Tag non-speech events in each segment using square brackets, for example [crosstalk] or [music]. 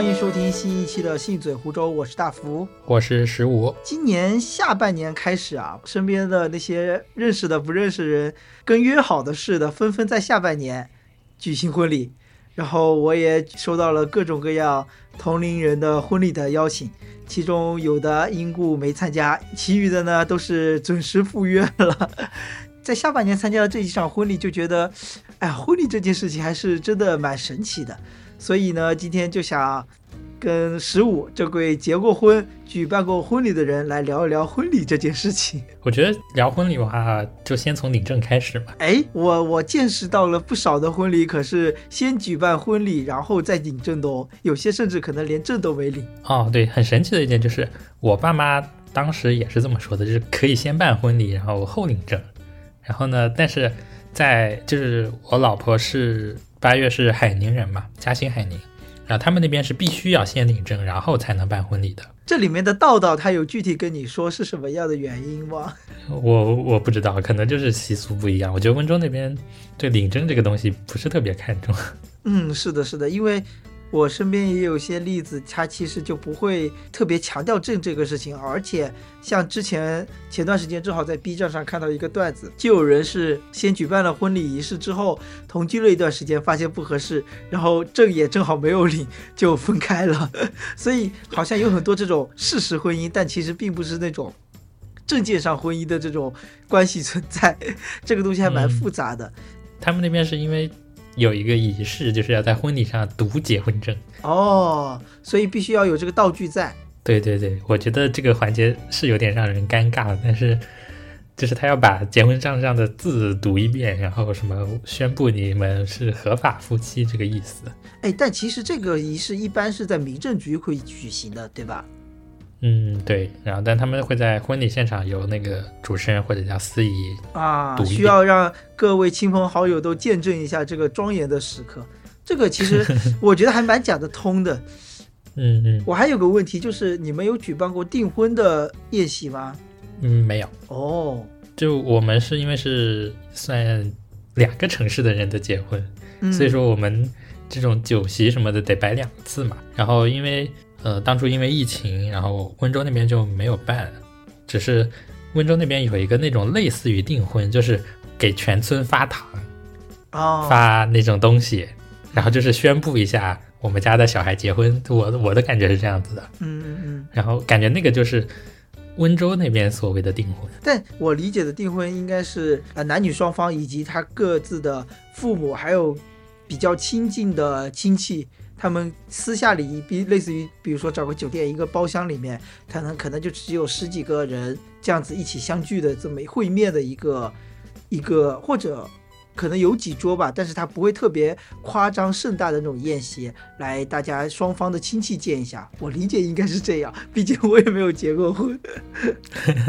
欢迎收听新一期的《信嘴湖州》，我是大福，我是十五。今年下半年开始啊，身边的那些认识的、不认识的人，跟约好的似的，纷纷在下半年举行婚礼。然后我也收到了各种各样同龄人的婚礼的邀请，其中有的因故没参加，其余的呢都是准时赴约了。[laughs] 在下半年参加了这几场婚礼，就觉得，哎呀，婚礼这件事情还是真的蛮神奇的。所以呢，今天就想跟十五这位结过婚、举办过婚礼的人来聊一聊婚礼这件事情。我觉得聊婚礼的话，就先从领证开始吧。哎，我我见识到了不少的婚礼，可是先举办婚礼，然后再领证的哦。有些甚至可能连证都没领。哦，对，很神奇的一点就是，我爸妈当时也是这么说的，就是可以先办婚礼，然后后领证。然后呢，但是在就是我老婆是。八月是海宁人嘛，嘉兴海宁，然后他们那边是必须要先领证，然后才能办婚礼的。这里面的道道他有具体跟你说是什么样的原因吗？我我不知道，可能就是习俗不一样。我觉得温州那边对领证这个东西不是特别看重。[laughs] 嗯，是的，是的，因为。我身边也有些例子，他其实就不会特别强调证这个事情，而且像之前前段时间正好在 B 站上看到一个段子，就有人是先举办了婚礼仪式之后，同居了一段时间，发现不合适，然后证也正好没有领，就分开了。[laughs] 所以好像有很多这种事实婚姻，但其实并不是那种证件上婚姻的这种关系存在，[laughs] 这个东西还蛮复杂的。他们那边是因为。有一个仪式，就是要在婚礼上读结婚证哦，所以必须要有这个道具在。对对对，我觉得这个环节是有点让人尴尬，但是就是他要把结婚证上的字读一遍，然后什么宣布你们是合法夫妻这个意思。哎，但其实这个仪式一般是在民政局会举行的，对吧？嗯，对，然后但他们会在婚礼现场有那个主持人或者叫司仪啊，需要让各位亲朋好友都见证一下这个庄严的时刻。这个其实 [laughs] 我觉得还蛮讲得通的。嗯嗯，我还有个问题，就是你们有举办过订婚的宴席吗？嗯，没有。哦，就我们是因为是算两个城市的人的结婚，所以说我们这种酒席什么的得摆两次嘛。然后因为。呃，当初因为疫情，然后温州那边就没有办，只是温州那边有一个那种类似于订婚，就是给全村发糖，哦，发那种东西，然后就是宣布一下我们家的小孩结婚。我我的感觉是这样子的，嗯嗯嗯，然后感觉那个就是温州那边所谓的订婚。但我理解的订婚应该是呃男女双方以及他各自的父母，还有比较亲近的亲戚。他们私下里，比类似于，比如说找个酒店一个包厢里面，可能可能就只有十几个人这样子一起相聚的这么会面的一个一个，或者可能有几桌吧，但是他不会特别夸张盛大的那种宴席，来大家双方的亲戚见一下。我理解应该是这样，[laughs] 毕竟我也没有结过婚。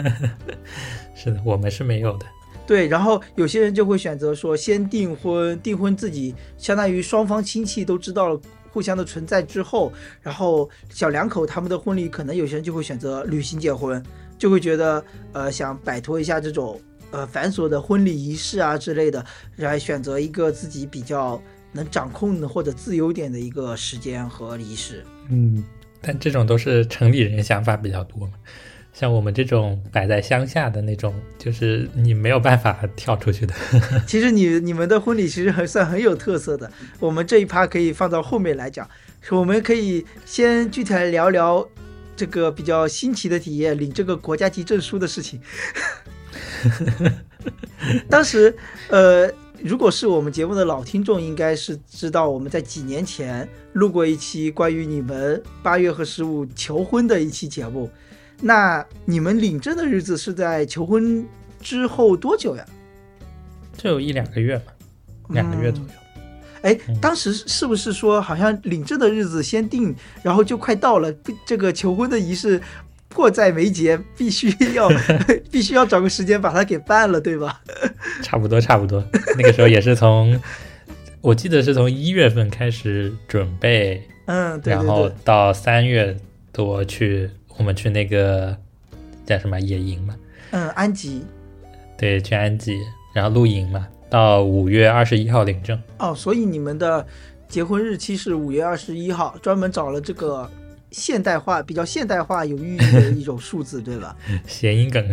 [laughs] 是的，我们是没有的。对，然后有些人就会选择说先订婚，订婚自己相当于双方亲戚都知道了。互相的存在之后，然后小两口他们的婚礼，可能有些人就会选择旅行结婚，就会觉得呃想摆脱一下这种呃繁琐的婚礼仪式啊之类的，来选择一个自己比较能掌控的或者自由点的一个时间和仪式。嗯，但这种都是城里人想法比较多嘛。像我们这种摆在乡下的那种，就是你没有办法跳出去的。[laughs] 其实你你们的婚礼其实还算很有特色的。我们这一趴可以放到后面来讲。我们可以先具体来聊聊这个比较新奇的体验，领这个国家级证书的事情。[laughs] 当时，呃，如果是我们节目的老听众，应该是知道我们在几年前录过一期关于你们八月和十五求婚的一期节目。那你们领证的日子是在求婚之后多久呀？就有一两个月吧，两个月左右。哎，当时是不是说好像领证的日子先定，然后就快到了，这个求婚的仪式迫在眉睫，必须要 [laughs] [laughs] 必须要找个时间把它给办了，对吧？差不多，差不多。那个时候也是从，我记得是从一月份开始准备，嗯，对然后到三月多去。我们去那个叫什么野营嘛？嗯，安吉。对，去安吉，然后露营嘛。到五月二十一号领证。哦，所以你们的结婚日期是五月二十一号，专门找了这个现代化、比较现代化、有寓意的一种数字，对吧？[laughs] 谐音梗。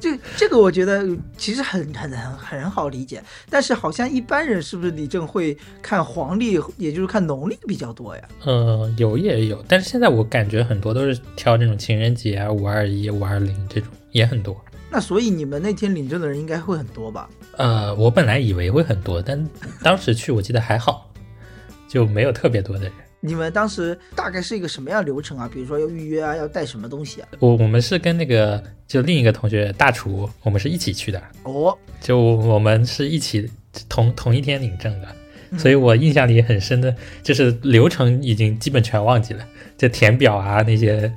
这这个我觉得其实很很很很好理解，但是好像一般人是不是李正会看黄历，也就是看农历比较多呀？呃，有也有，但是现在我感觉很多都是挑这种情人节啊、五二一、五二零这种也很多。那所以你们那天领证的人应该会很多吧？呃，我本来以为会很多，但当时去我记得还好，就没有特别多的人。你们当时大概是一个什么样流程啊？比如说要预约啊，要带什么东西啊？我我们是跟那个就另一个同学大厨，我们是一起去的。哦，就我们是一起同同一天领证的，所以我印象里很深的就是流程已经基本全忘记了，就填表啊那些，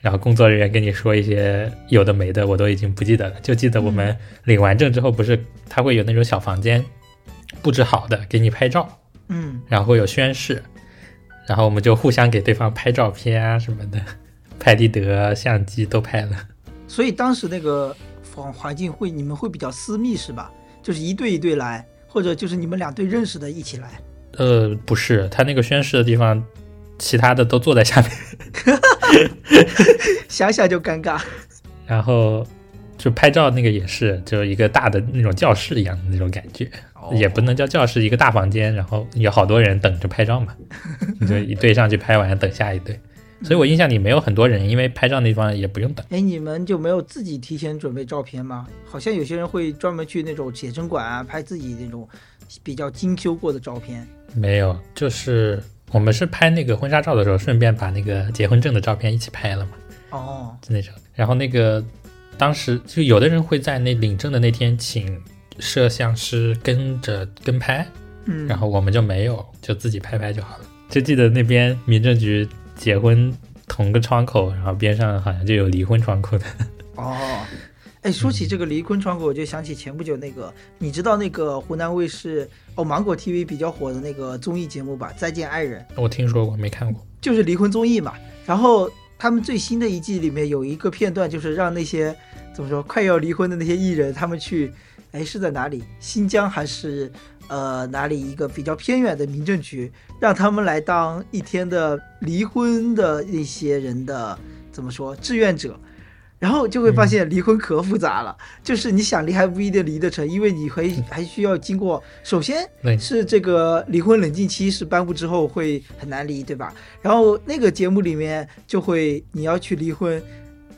然后工作人员跟你说一些有的没的，我都已经不记得了，就记得我们领完证之后，不是他会有那种小房间布置好的给你拍照，嗯，然后有宣誓。然后我们就互相给对方拍照片啊什么的，[laughs] 拍立得、相机都拍了。所以当时那个环环境会，你们会比较私密是吧？就是一对一对来，或者就是你们两对认识的一起来。呃，不是，他那个宣誓的地方，其他的都坐在下面，[laughs] 想想就尴尬。[laughs] 然后就拍照那个也是，就一个大的那种教室一样的那种感觉。也不能叫教室，一个大房间，然后有好多人等着拍照嘛，[laughs] 你就一对上去拍完，等下一对。所以我印象里没有很多人，因为拍照那地方也不用等。哎，你们就没有自己提前准备照片吗？好像有些人会专门去那种写真馆啊，拍自己那种比较精修过的照片。没有，就是我们是拍那个婚纱照的时候，顺便把那个结婚证的照片一起拍了嘛。哦，就那种。然后那个当时就有的人会在那领证的那天请。摄像师跟着跟拍，嗯，然后我们就没有，就自己拍拍就好了。就记得那边民政局结婚同个窗口，然后边上好像就有离婚窗口的。[laughs] 哦，哎，说起这个离婚窗口，我就想起前不久那个，你知道那个湖南卫视哦芒果 TV 比较火的那个综艺节目吧，《再见爱人》。我听说过，没看过。就是离婚综艺嘛。然后他们最新的一季里面有一个片段，就是让那些怎么说快要离婚的那些艺人，他们去。哎，是在哪里？新疆还是呃哪里一个比较偏远的民政局，让他们来当一天的离婚的那些人的怎么说志愿者，然后就会发现离婚可复杂了，就是你想离还不一定离得成，因为你还还需要经过，首先是这个离婚冷静期是颁布之后会很难离，对吧？然后那个节目里面就会你要去离婚。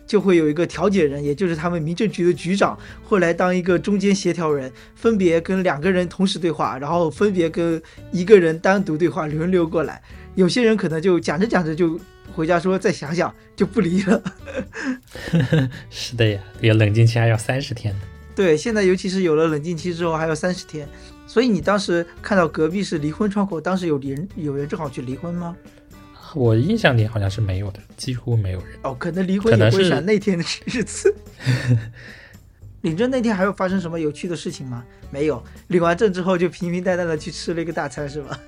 就会有一个调解人，也就是他们民政局的局长，会来当一个中间协调人，分别跟两个人同时对话，然后分别跟一个人单独对话，轮流过来。有些人可能就讲着讲着就回家说再想想，就不离了。[laughs] 是的呀，有冷静期还要三十天呢。对，现在尤其是有了冷静期之后，还有三十天。所以你当时看到隔壁是离婚窗口，当时有人有人正好去离婚吗？我印象里好像是没有的，几乎没有人。哦，可能离婚也会选那天的日子。[laughs] 领证那天还有发生什么有趣的事情吗？没有，领完证之后就平平淡淡的去吃了一个大餐，是吧？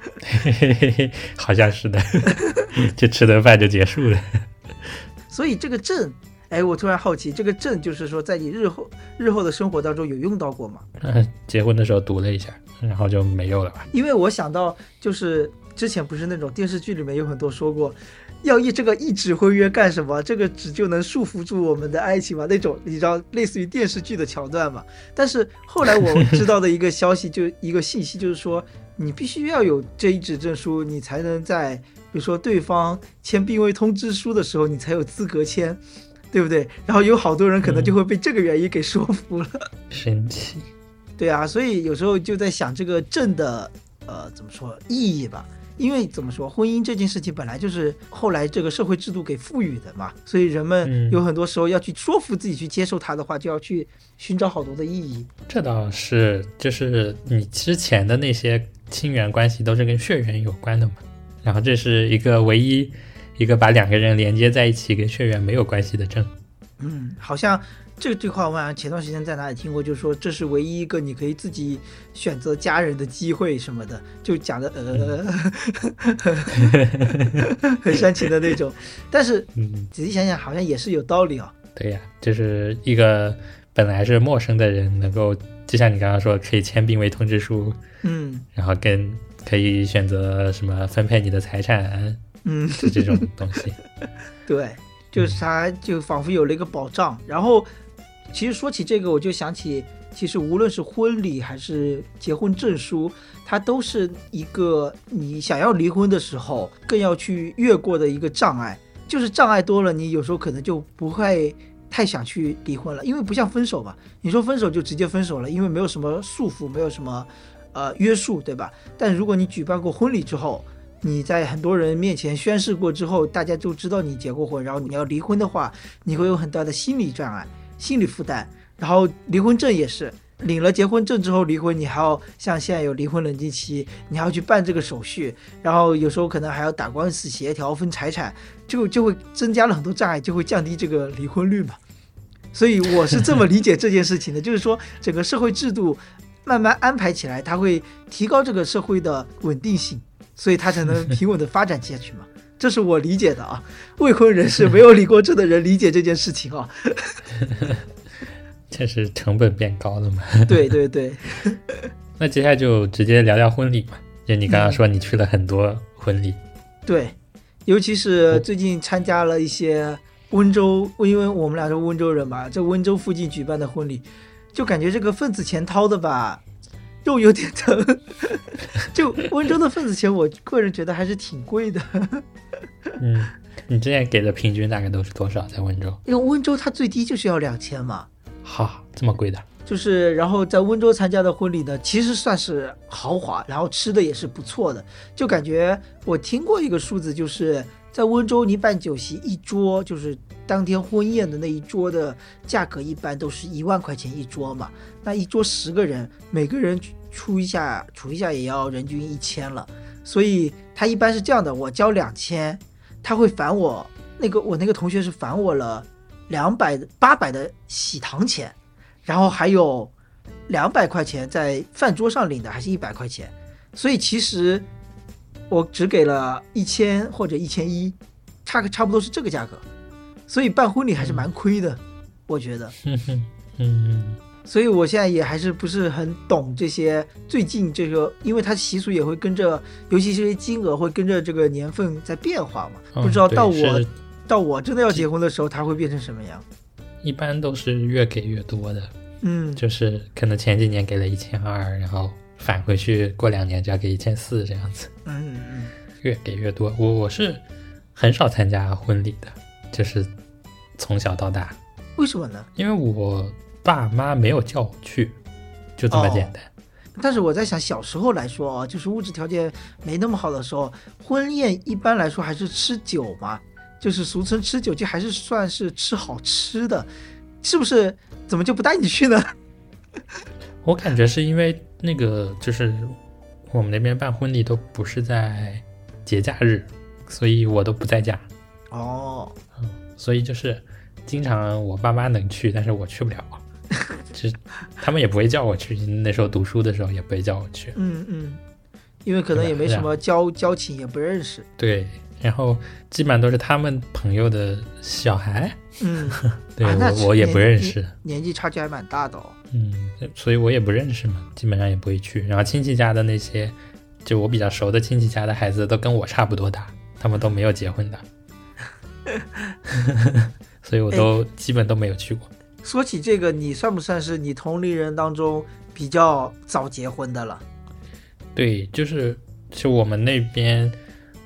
[laughs] 好像是的，[laughs] 就吃顿饭就结束了。所以这个证，哎，我突然好奇，这个证就是说在你日后日后的生活当中有用到过吗？嗯，结婚的时候读了一下，然后就没有了吧？因为我想到就是。之前不是那种电视剧里面有很多说过，要一这个一纸婚约干什么？这个纸就能束缚住我们的爱情吗？那种你知道类似于电视剧的桥段嘛？但是后来我知道的一个消息，就一个信息，就是说你必须要有这一纸证书，你才能在比如说对方签病危通知书的时候，你才有资格签，对不对？然后有好多人可能就会被这个原因给说服了，神奇。对啊，所以有时候就在想这个证的呃怎么说意义吧。因为怎么说，婚姻这件事情本来就是后来这个社会制度给赋予的嘛，所以人们有很多时候要去说服自己去接受它的话，就要去寻找好多的意义。这倒是，就是你之前的那些亲缘关系都是跟血缘有关的嘛，然后这是一个唯一一个把两个人连接在一起跟血缘没有关系的证。嗯，好像。这句话我好像前段时间在哪里听过，就是说这是唯一一个你可以自己选择家人的机会什么的，就讲的呃，[laughs] [laughs] 很煽情的那种。但是仔细想想，好像也是有道理哦。对呀，就是一个本来是陌生的人，能够就像你刚刚说，可以签病危通知书，嗯，然后跟可以选择什么分配你的财产，嗯，就这种东西。[laughs] 对，就是他就仿佛有了一个保障。然后，其实说起这个，我就想起，其实无论是婚礼还是结婚证书，它都是一个你想要离婚的时候更要去越过的一个障碍。就是障碍多了，你有时候可能就不会太想去离婚了，因为不像分手嘛？你说分手就直接分手了，因为没有什么束缚，没有什么呃约束，对吧？但如果你举办过婚礼之后，你在很多人面前宣誓过之后，大家就知道你结过婚，然后你要离婚的话，你会有很大的心理障碍、心理负担。然后离婚证也是。领了结婚证之后离婚，你还要像现在有离婚冷静期，你还要去办这个手续，然后有时候可能还要打官司协调分财产，就就会增加了很多障碍，就会降低这个离婚率嘛。所以我是这么理解这件事情的，就是说整个社会制度慢慢安排起来，它会提高这个社会的稳定性，所以它才能平稳的发展下去嘛。这是我理解的啊，未婚人士没有离过证的人理解这件事情啊。[laughs] 这是成本变高了嘛？对对对。[laughs] 那接下来就直接聊聊婚礼嘛。就你刚刚说你去了很多婚礼，对，尤其是最近参加了一些温州，因为我们俩是温州人嘛，在温州附近举办的婚礼，就感觉这个份子钱掏的吧，肉有点疼。[laughs] 就温州的份子钱，我个人觉得还是挺贵的。嗯，你之前给的平均大概都是多少在温州？因为温州它最低就是要两千嘛。哈，这么贵的，就是然后在温州参加的婚礼呢，其实算是豪华，然后吃的也是不错的，就感觉我听过一个数字，就是在温州你办酒席一桌，就是当天婚宴的那一桌的价格，一般都是一万块钱一桌嘛，那一桌十个人，每个人出一下，除一下也要人均一千了，所以他一般是这样的，我交两千，他会返我那个我那个同学是返我了。两百八百的喜糖钱，然后还有两百块钱在饭桌上领的，还是一百块钱，所以其实我只给了一千或者一千一，差个差不多是这个价格，所以办婚礼还是蛮亏的，我觉得。嗯，[laughs] 所以我现在也还是不是很懂这些最近这个，因为它习俗也会跟着，尤其这些金额会跟着这个年份在变化嘛，不知道到我。到我真的要结婚的时候，他会变成什么样？一般都是越给越多的，嗯，就是可能前几年给了一千二，然后返回去过两年就要给一千四这样子，嗯嗯，越给越多。我我是很少参加婚礼的，就是从小到大。为什么呢？因为我爸妈没有叫我去，就这么简单。但是我在想，小时候来说啊，就是物质条件没那么好的时候，婚宴一般来说还是吃酒嘛。就是俗称吃酒，就还是算是吃好吃的，是不是？怎么就不带你去呢？[laughs] 我感觉是因为那个，就是我们那边办婚礼都不是在节假日，所以我都不在家。哦，嗯，所以就是经常我爸妈能去，但是我去不了。[laughs] 其实他们也不会叫我去，那时候读书的时候也不会叫我去。嗯嗯，因为可能也没什么交交情，也不认识。对。然后基本上都是他们朋友的小孩，嗯，[laughs] 对我我也不认识，年纪差距还蛮大的哦。嗯，所以我也不认识嘛，基本上也不会去。然后亲戚家的那些，就我比较熟的亲戚家的孩子都跟我差不多大，他们都没有结婚的，[laughs] 所以我都基本都没有去过。说起这个，你算不算是你同龄人当中比较早结婚的了？对，就是就我们那边。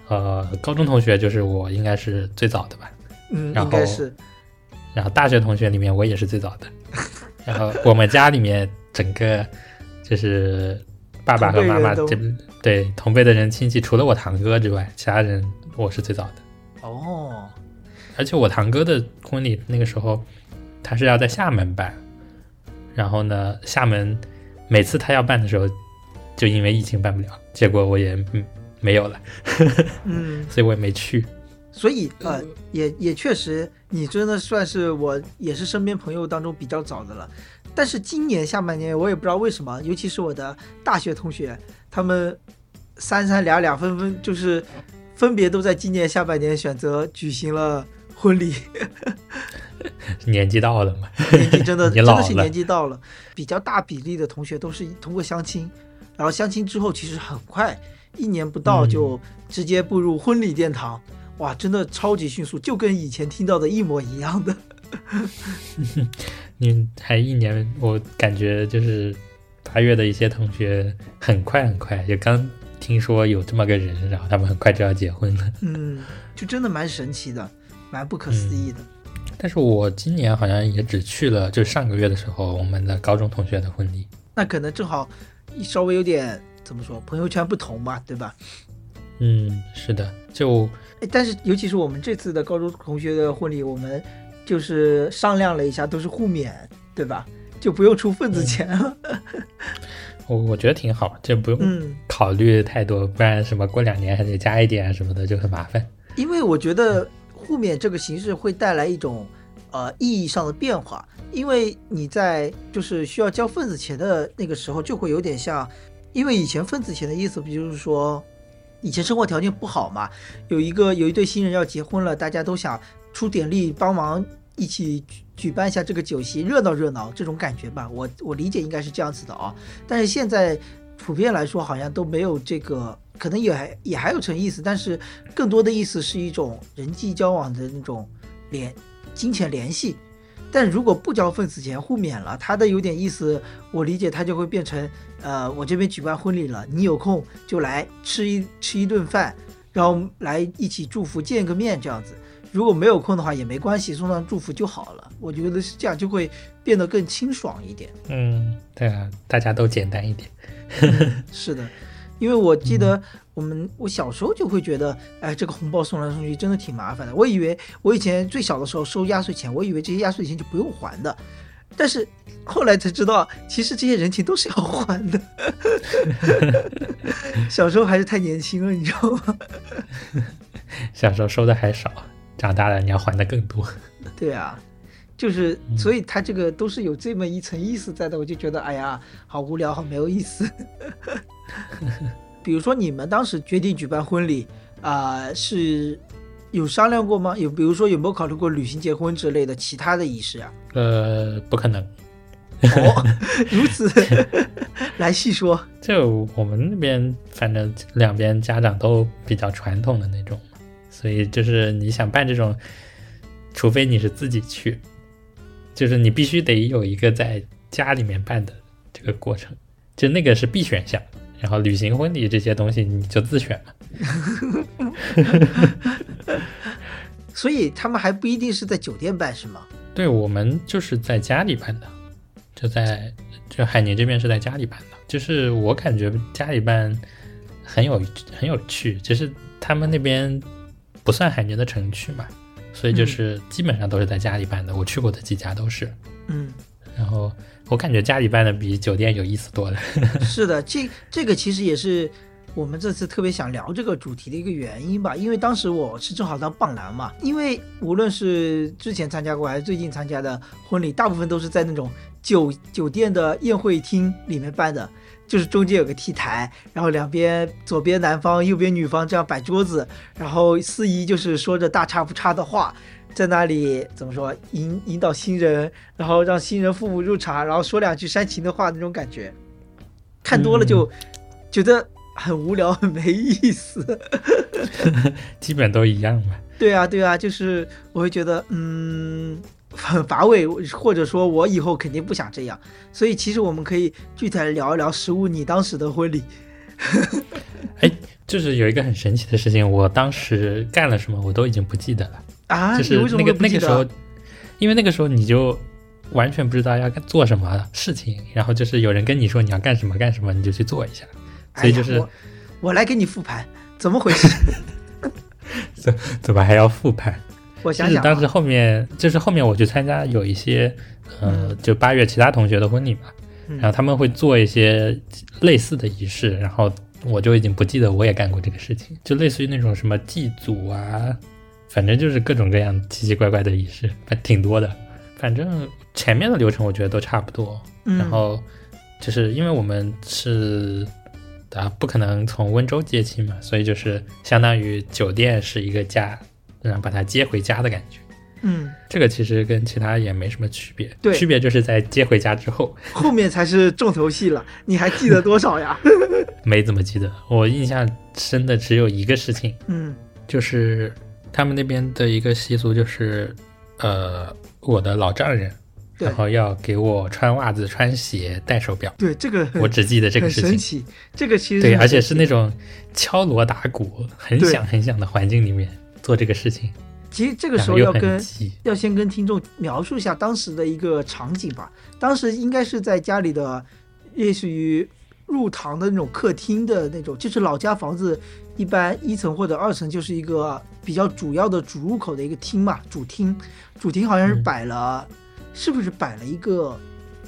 呃，高中同学就是我应该是最早的吧，嗯，应该是。然后大学同学里面我也是最早的。[laughs] 然后我们家里面整个就是爸爸和妈妈这对同辈的人亲戚，除了我堂哥之外，其他人我是最早的。哦。而且我堂哥的婚礼那个时候他是要在厦门办，然后呢，厦门每次他要办的时候，就因为疫情办不了，结果我也嗯。没有了，[laughs] 嗯，所以我也没去。所以呃，也也确实，你真的算是我也是身边朋友当中比较早的了。但是今年下半年，我也不知道为什么，尤其是我的大学同学，他们三三两两分分就是分别都在今年下半年选择举行了婚礼。年纪到了嘛？年纪真的 [laughs] 真的是年纪到了。比较大比例的同学都是通过相亲，然后相亲之后其实很快。一年不到就直接步入婚礼殿堂，哇，真的超级迅速，就跟以前听到的一模一样的。[laughs] 你还一年，我感觉就是八月的一些同学很快很快就刚听说有这么个人，然后他们很快就要结婚了。嗯，就真的蛮神奇的，蛮不可思议的。但是我今年好像也只去了，就上个月的时候，我们的高中同学的婚礼。那可能正好稍微有点怎么说，朋友圈不同吧，对吧？嗯，是的，就但是尤其是我们这次的高中同学的婚礼，我们就是商量了一下，都是互免，对吧？就不用出份子钱了。我我觉得挺好，就不用考虑太多，不然什么过两年还得加一点什么的就很麻烦。因为我觉得。互免这个形式会带来一种，呃，意义上的变化，因为你在就是需要交份子钱的那个时候，就会有点像，因为以前份子钱的意思，不就是说，以前生活条件不好嘛，有一个有一对新人要结婚了，大家都想出点力帮忙一起举举办一下这个酒席，热闹热闹这种感觉吧。我我理解应该是这样子的啊，但是现在普遍来说好像都没有这个。可能也还也还有层意思，但是更多的意思是一种人际交往的那种联金钱联系。但如果不交份子钱互免了，他的有点意思，我理解他就会变成，呃，我这边举办婚礼了，你有空就来吃一吃一顿饭，然后来一起祝福见个面这样子。如果没有空的话也没关系，送上祝福就好了。我觉得是这样，就会变得更清爽一点。[laughs] [laughs] 嗯，对啊，大家都简单一点。是的。因为我记得我们我小时候就会觉得，哎，这个红包送来送去真的挺麻烦的。我以为我以前最小的时候收压岁钱，我以为这些压岁钱就不用还的，但是后来才知道，其实这些人情都是要还的。[laughs] 小时候还是太年轻了，你知道吗？小时候收的还少，长大了你要还的更多。对啊。就是，所以他这个都是有这么一层意思在的，我就觉得，哎呀，好无聊，好没有意思。[laughs] 比如说，你们当时决定举办婚礼啊，是有商量过吗？有，比如说有没有考虑过旅行结婚之类的其他的仪式啊？呃，不可能。哦，[laughs] 如此，[laughs] 来细说。就我们那边，反正两边家长都比较传统的那种，所以就是你想办这种，除非你是自己去。就是你必须得有一个在家里面办的这个过程，就那个是必选项。然后旅行婚礼这些东西你就自选嘛。[laughs] 所以他们还不一定是在酒店办，是吗？[laughs] 对我们就是在家里办的，就在就海宁这边是在家里办的。就是我感觉家里办很有很有趣，就是他们那边不算海宁的城区嘛。所以就是基本上都是在家里办的，我去过的几家都是。嗯，然后我感觉家里办的比酒店有意思多了。[laughs] [laughs] 是的，这这个其实也是我们这次特别想聊这个主题的一个原因吧。因为当时我是正好当伴郎嘛，因为无论是之前参加过还是最近参加的婚礼，大部分都是在那种酒酒店的宴会厅里面办的。就是中间有个 T 台，然后两边左边男方，右边女方这样摆桌子，然后司仪就是说着大差不差的话，在那里怎么说引引导新人，然后让新人父母入场，然后说两句煽情的话那种感觉，看多了就觉得很无聊，很没意思。[laughs] 基本都一样吧。对啊，对啊，就是我会觉得嗯。很乏味，或者说我以后肯定不想这样，所以其实我们可以具体来聊一聊实物你当时的婚礼。[laughs] [laughs] 哎，就是有一个很神奇的事情，我当时干了什么我都已经不记得了啊！就是那个那个时候，因为那个时候你就完全不知道要做什么事情，然后就是有人跟你说你要干什么干什么，你就去做一下。所以就是我来给你复盘，怎么回事？[laughs] 怎怎么还要复盘？我想想，当时后面就是后面我去参加有一些，呃，就八月其他同学的婚礼嘛，然后他们会做一些类似的仪式，然后我就已经不记得我也干过这个事情，就类似于那种什么祭祖啊，反正就是各种各样奇奇怪怪的仪式，反挺多的。反正前面的流程我觉得都差不多，然后就是因为我们是啊不可能从温州接亲嘛，所以就是相当于酒店是一个家。然后把他接回家的感觉，嗯，这个其实跟其他也没什么区别，对区别就是在接回家之后后面才是重头戏了。[laughs] 你还记得多少呀？没怎么记得，我印象深的只有一个事情，嗯就是他们那边的一个习俗就是，呃，我的老丈人，然后要给我穿袜子、穿鞋、戴手表，对，这个我只记得这个事情。神奇。这个其实对，而且是那种敲锣打鼓、很对响很响的环境里面做这个事情，其实这个时候要跟。要先跟听众描述一下当时的一个场景吧。当时应该是在家里的，类似于入堂的那种客厅的那种，就是老家房子一般一层或者二层就是一个比较主要的主入口的一个厅嘛，主厅。主厅好像是嗯摆了，是不是摆了一个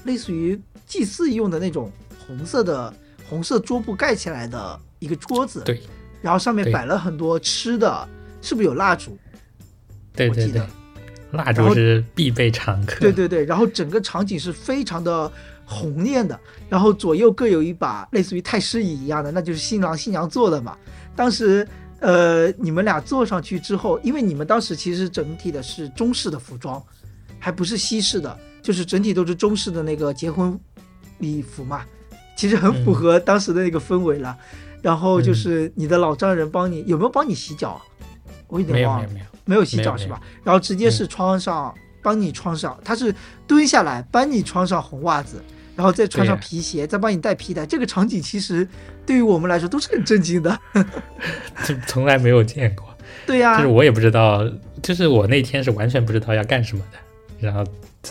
类似于祭祀用的那种红色的红色桌布盖起来的一个桌子？对，然后上面摆了很多吃的，是不是有蜡烛？对对对我记得，蜡烛是必备常客。对对对，然后整个场景是非常的红念的，然后左右各有一把类似于太师椅一样的，那就是新郎新娘坐的嘛。当时，呃，你们俩坐上去之后，因为你们当时其实整体的是中式的服装，还不是西式的，就是整体都是中式的那个结婚礼服嘛，其实很符嗯合当时的那个氛围了。然后就是你的老丈人帮你，有没有帮你洗脚啊？我有点忘了没有。没有，没有洗脚是吧？然后直接是穿上，帮你穿上，他是蹲下来帮你穿上红袜子，然后再穿上皮鞋，再帮你带皮带。这个场景其实对于我们来说都是很震惊的。[laughs] 就从来没有见过。对呀、就是我也不知道，就是我那天是完全不知道要干什么的，然后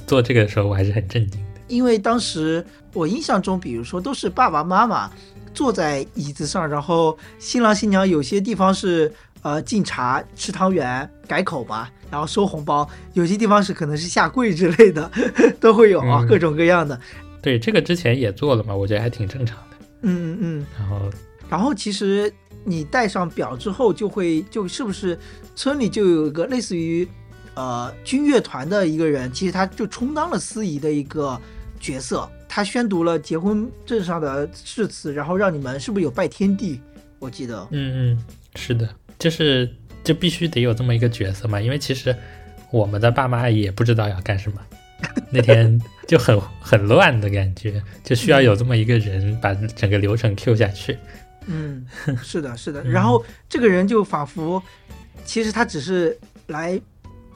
做这个的时候我还是很震惊的。因为当时我印象中，比如说都是爸爸妈妈坐在椅子上，然后新郎新娘有些地方是呃敬茶、吃汤圆、改口吧，然后收红包；有些地方是可能是下跪之类的，[laughs] 都会有啊，嗯各种各样的。对，这个之前也做了嘛，我觉得还挺正常的。嗯嗯嗯。然后然后其实你戴上表之后，就会就是不是村里就有一个类似于呃军乐团的一个人，其实他就充当了司仪的一个角色，他宣读了结婚证上的誓词，然后让你们是不是有拜天地？我记得，嗯嗯，是的，就是就必须得有这么一个角色嘛，因为其实我们的爸妈也不知道要干什么，[laughs] 那天就很很乱的感觉，就需要有这么一个人把整个流程 Q 下去。嗯，是的，是的。嗯然后这个人就仿佛，其实他只是来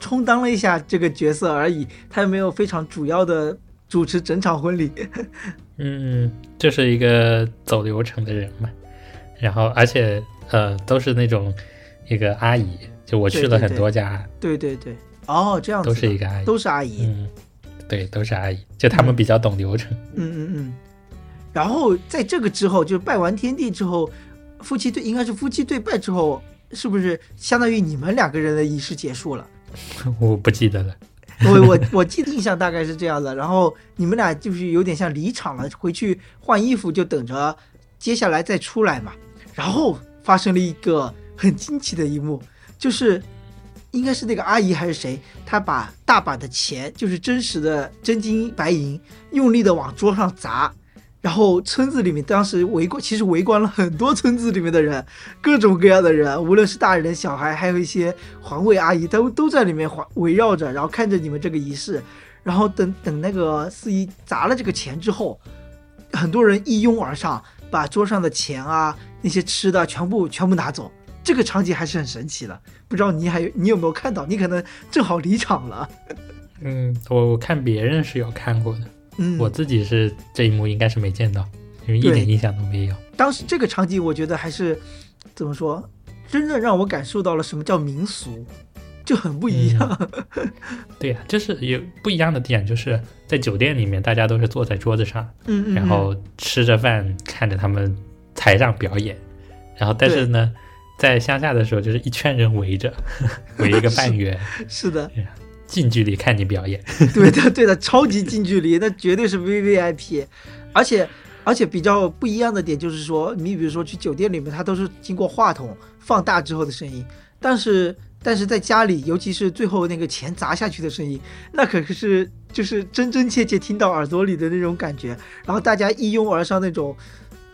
充当了一下这个角色而已，他也没有非常主要的主持整场婚礼。[laughs] 嗯，就是一个走流程的人嘛，然后而且呃都是那种一个阿姨，就我去了很对对对多家，对对对，哦，这样子都是一个阿姨，都是阿姨。嗯，对，都是阿姨，就他们嗯比较懂流程。嗯嗯嗯。然后在这个之后，就是拜完天地之后，夫妻对应该是夫妻对拜之后，是不是相当于你们两个人的仪式结束了？[laughs] 我不记得了。我我我记得印象大概是这样的。然后你们俩就是有点像离场了，回去换衣服，就等着接下来再出来嘛。然后发生了一个很惊奇的一幕，就是应该是那个阿姨还是谁，她把大把的钱，就是真实的真金白银，用力的往桌上砸。然后村子里面当时围观，其实围观了很多村子里面的人，各种各样的人，无论是大人小孩，还有一些环卫阿姨，都都在里面环围绕着，然后看着你们这个仪式。然后等等那个司仪砸了这个钱之后，很多人一拥而上，把桌上的钱啊那些吃的全部全部拿走。这个场景还是很神奇的，不知道你还有你有没有看到？你可能正好离场了。嗯，我我看别人是有看过的，嗯，我自己是这一幕应该是没见到，因为一点印象都没有。当时这个场景，我觉得还是怎么说，真正让我感受到了什么叫民俗，就很不一样。对呀、就是有不一样的点，就是在酒店里面，大家都是坐在桌子上，嗯嗯，然后吃着饭，看着他们台上表演，然后但是呢，在乡下的时候，就是一圈人围着，[laughs] 围一个半圆，嗯是的，近距离看你表演。[laughs] 对的对的，超级近距离，那绝对是 V V I P，而且。而且比较不一样的点就是说，你比如说去酒店里面，它都是经过话筒放大之后的声音，但是但是在家里，尤其是最后那个钱砸下去的声音，那可是就是真真切切听到耳朵里的那种感觉，然后大家一拥而上那种，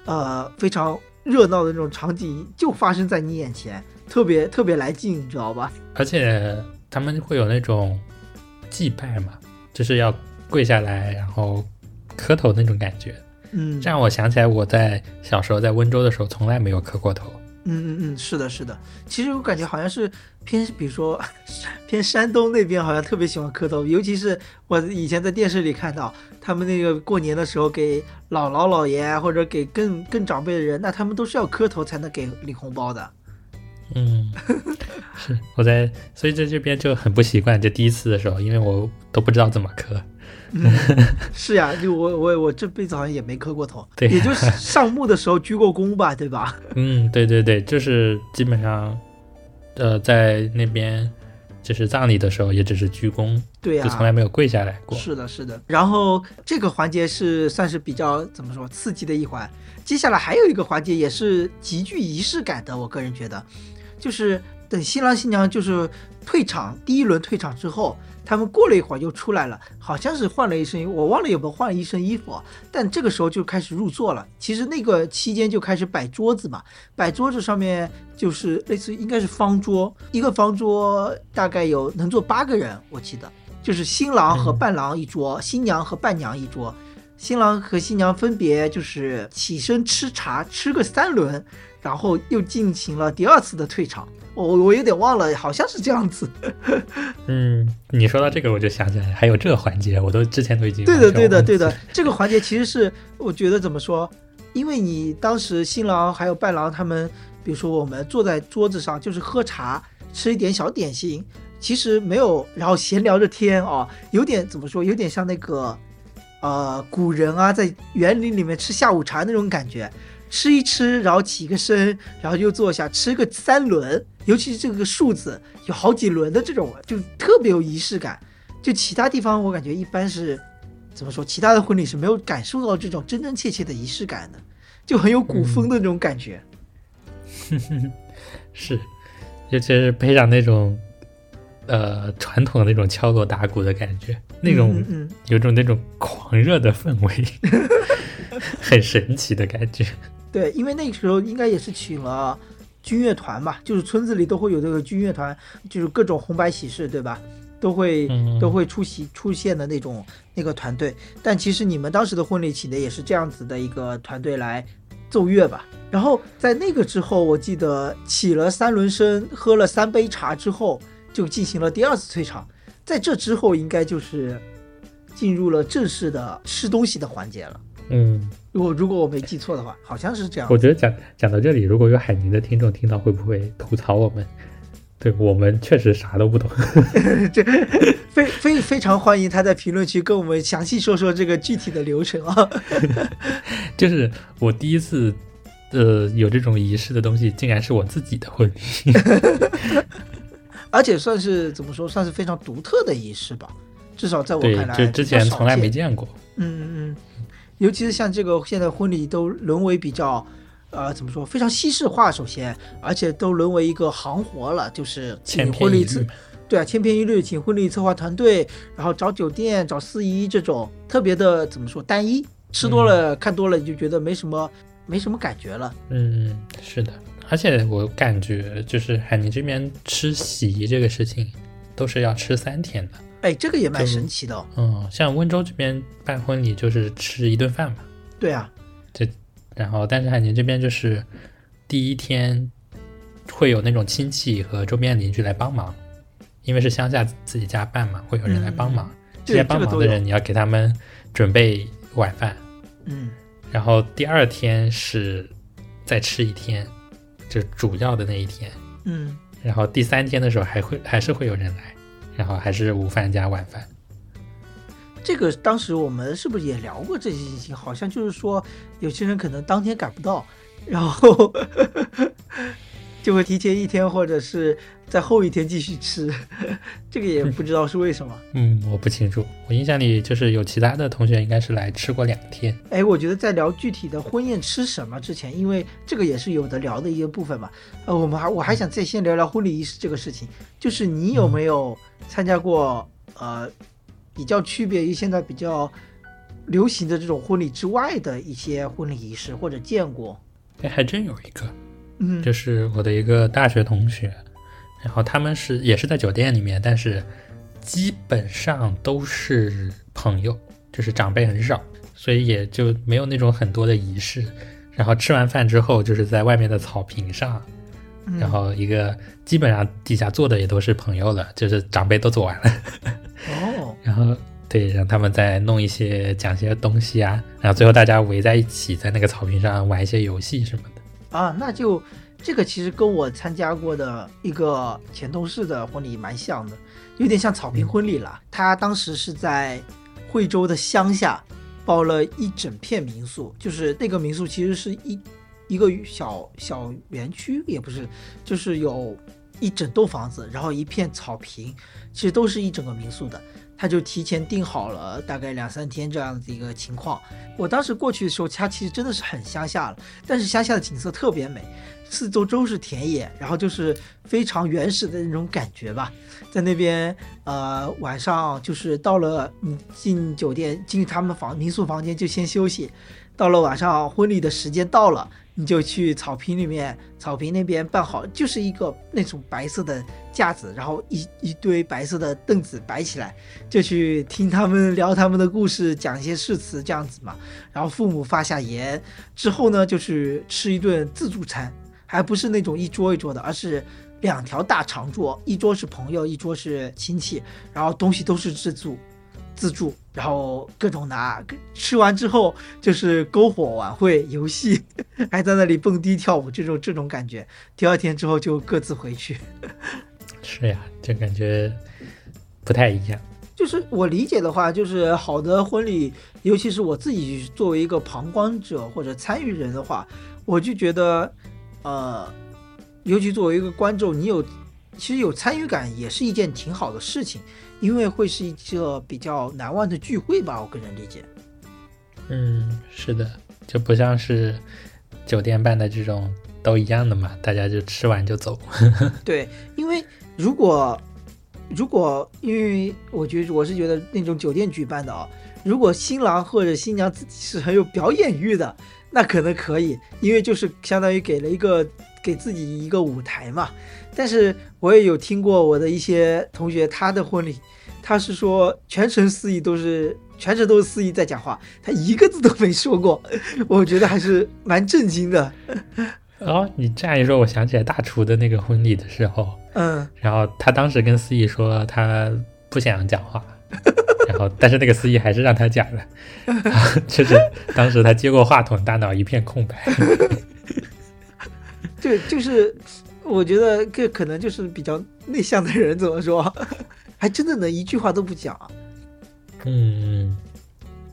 呃，非常热闹的那种场景就发生在你眼前，特别特别来劲，你知道吧？而且他们会有那种祭拜嘛，就是要跪下来，然后磕头那种感觉。嗯，这让我想起来，我在小时候在温州的时候，从来没有磕过头。嗯嗯嗯，是的，是的。其实我感觉好像是偏，比如说 [laughs] 偏山东那边，好像特别喜欢磕头。尤其是我以前在电视里看到，他们那个过年的时候给姥姥姥爷或者给更更长辈的人，那他们都是要磕头才能给领红包的。嗯，是我在，所以在这边就很不习惯。就第一次的时候，因为我都不知道怎么磕。嗯，是呀，就我我我这辈子好像也没磕过头，对，也就是上墓的时候鞠过躬吧，对吧？嗯，对对对，就是基本上，呃，在那边就是葬礼的时候，也只是鞠躬，对呀，就从来没有跪下来过。是的，是的。然后这个环节是算是比较怎么说刺激的一环。接下来还有一个环节也是极具仪式感的，我个人觉得，就是等新郎新娘就是退场第一轮退场之后。他们过了一会儿又出来了，好像是换了一身，我忘了有没有换了一身衣服。但这个时候就开始入座了。其实那个期间就开始摆桌子嘛，摆桌子上面就是类似应该是方桌，一个方桌大概有能坐八个人，我记得就是新郎和伴郎一桌，新娘和伴娘一桌，新郎和新娘分别就是起身吃茶，吃个三轮，然后又进行了第二次的退场。我我有点忘了，好像是这样子。[laughs] 嗯，你说到这个，我就想起来还有这个环节，我都之前都已经对的，对的，对的。这个环节其实是我觉得怎么说？因为你当时新郎还有伴郎他们，比如说我们坐在桌子上就是喝茶，吃一点小点心，其实没有，然后闲聊着天啊，有点怎么说？有点像那个呃古人啊，在园林里面吃下午茶那种感觉。吃一吃，然后起个身，然后又坐下吃个三轮，尤其是这个数字有好几轮的这种，就特别有仪式感。就其他地方我感觉一般是，怎么说？其他的婚礼是没有感受到这种真真切切的仪式感的，就很有古风的那种感觉。[laughs] 是，尤其是配上那种，呃，传统的那种敲锣打鼓的感觉，那种嗯有种那种狂热的氛围，[laughs] 很神奇的感觉。对，因为那个时候应该也是请了军乐团嘛，就是村子里都会有这个军乐团，就是各种红白喜事，对吧？都会都会出席出现的那种那个团队。但其实你们当时的婚礼请的也是这样子的一个团队来奏乐吧？然后在那个之后，我记得起了三轮声，喝了三杯茶之后，就进行了第二次退场。在这之后，应该就是进入了正式的吃东西的环节了。嗯。如果如果我没记错的话，好像是这样。我觉得讲讲到这里，如果有海宁的听众听到，会不会吐槽我们？对我们确实啥都不懂。[laughs] 这非非非常欢迎他在评论区跟我们详细说说这个具体的流程啊。[laughs] 就是我第一次呃有这种仪式的东西，竟然是我自己的婚礼，[laughs] 而且算是怎么说，算是非常独特的仪式吧。至少在我看来，就之前从来没见过。嗯嗯嗯。尤其是像这个现在婚礼都沦为比较，呃，怎么说，非常西式化。首先，而且都沦为一个行活了，就是请婚礼策，对啊，千篇一律，请婚礼策划团队，然后找酒店、找司仪这种特别的怎么说单一，吃多了看多了你就觉得没什么没什么感觉了。嗯，是的，而且我感觉就是海宁这边吃席这个事情，都是要吃三天的。哎，这个也蛮神奇的。嗯，像温州这边办婚礼就是吃一顿饭嘛。对啊，这然后但是海宁这边就是第一天会有那种亲戚和周边邻居来帮忙，因为是乡下自己家办嘛，会有人来帮忙。这些帮忙的人你要给他们准备晚饭。嗯。然后第二天是再吃一天，就主要的那一天。嗯。然后第三天的时候还会还是会有人来。然后还是午饭加晚饭，这个当时我们是不是也聊过这些事情？好像就是说，有些人可能当天赶不到，然后 [laughs] 就会提前一天或者是在后一天继续吃。[laughs] 这个也不知道是为什么。嗯，我不清楚。我印象里就是有其他的同学应该是来吃过两天。哎，我觉得在聊具体的婚宴吃什么之前，因为这个也是有的聊的一个部分嘛。呃，我们还我还想再先聊聊婚礼仪式这个事情，就是你有没有？参加过呃比较区别于现在比较流行的这种婚礼之外的一些婚礼仪式，或者见过？哎，还真有一个，嗯，就是我的一个大学同学，然后他们是也是在酒店里面，但是基本上都是朋友，就是长辈很少，所以也就没有那种很多的仪式。然后吃完饭之后，就是在外面的草坪上，然后一个基本上底下坐的也都是朋友了，就是长辈都走完了。哦，[laughs] 然后对，让他们再弄一些讲些东西啊，然后最后大家围在一起，在那个草坪上玩一些游戏什么的。啊，那就这个其实跟我参加过的一个前同事的婚礼蛮像的，有点像草坪婚礼了。他当时是在惠州的乡下。包了一整片民宿，就是那个民宿其实是一一个小小园区，也不是，就是有一整栋房子，然后一片草坪，其实都是一整个民宿的。他就提前订好了，大概两三天这样子一个情况。我当时过去的时候，它其实真的是很乡下了，但是乡下的景色特别美，四周都是田野，然后就是非常原始的那种感觉吧。在那边，呃，晚上就是到了你进酒店进他们房民宿房间就先休息，到了晚上婚礼的时间到了。你就去草坪里面，草坪那边办好，就是一个那种白色的架子，然后一一堆白色的凳子摆起来，就去听他们聊他们的故事，讲一些誓词这样子嘛。然后父母发下言之后呢，就去吃一顿自助餐，还不是那种一桌一桌的，而是两条大长桌，一桌是朋友，一桌是亲戚，然后东西都是自助。自助，然后各种拿，吃完之后就是篝火晚会游戏，[laughs] 还在那里蹦迪跳舞，这种这种感觉。第二天之后就各自回去。是呀，就感觉不太一样。就是我理解的话，就是好的婚礼，尤其是我自己作为一个旁观者或者参与人的话，我就觉得，呃，尤其作为一个观众，你有其实有参与感，也是一件挺好的事情。因为会是一个比较难忘的聚会吧，我个人理解。嗯，是的，就不像是酒店办的这种都一样的嘛，大家就吃完就走。[laughs] 对，因为如果如果因为我觉得我是觉得那种酒店举办的啊，如果新郎或者新娘自己是很有表演欲的，那可能可以，因为就是相当于给了一个给自己一个舞台嘛。但是我也有听过我的一些同学，他的婚礼，他是说全程司仪都是全程都是司仪在讲话，他一个字都没说过，[laughs] 我觉得还是蛮震惊的。[laughs] 哦，你这样一说，我想起来大厨的那个婚礼的时候，嗯，然后他当时跟司仪说他不想讲话，然后但是那个司仪还是让他讲了，[laughs] 就是当时他接过话筒，大脑一片空白。[laughs] 对，就是。我觉得这可能就是比较内向的人，怎么说，还真的能一句话都不讲。嗯，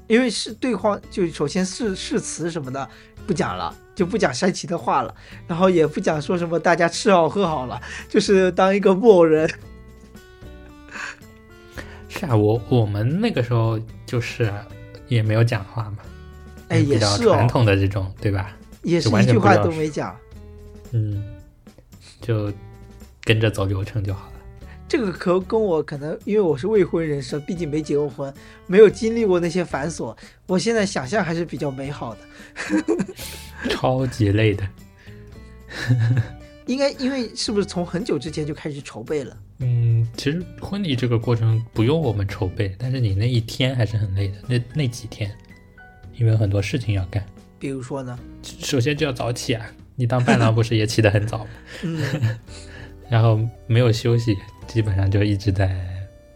因为是对话，就首先是誓词什么的不讲了，就不讲煽情的话了，然后也不讲说什么大家吃好喝好了，就是当一个木偶人。是啊，我我们那个时候就是也没有讲话嘛，哎，也是传统的这种，对吧？也是一句话都没讲。嗯。就跟着走流程就好了。这个可跟我可能，因为我是未婚人士，毕竟没结过婚，没有经历过那些繁琐。我现在想象还是比较美好的。[laughs] 超级累的。应该因为是不是从很久之前就开始筹备了？嗯，其实婚礼这个过程不用我们筹备，但是你那一天还是很累的。那那几天，因为有很多事情要干。比如说呢？首先就要早起啊。你当伴郎不是也起得很早吗？[laughs] 嗯，[laughs] 然后没有休息，基本上就一直在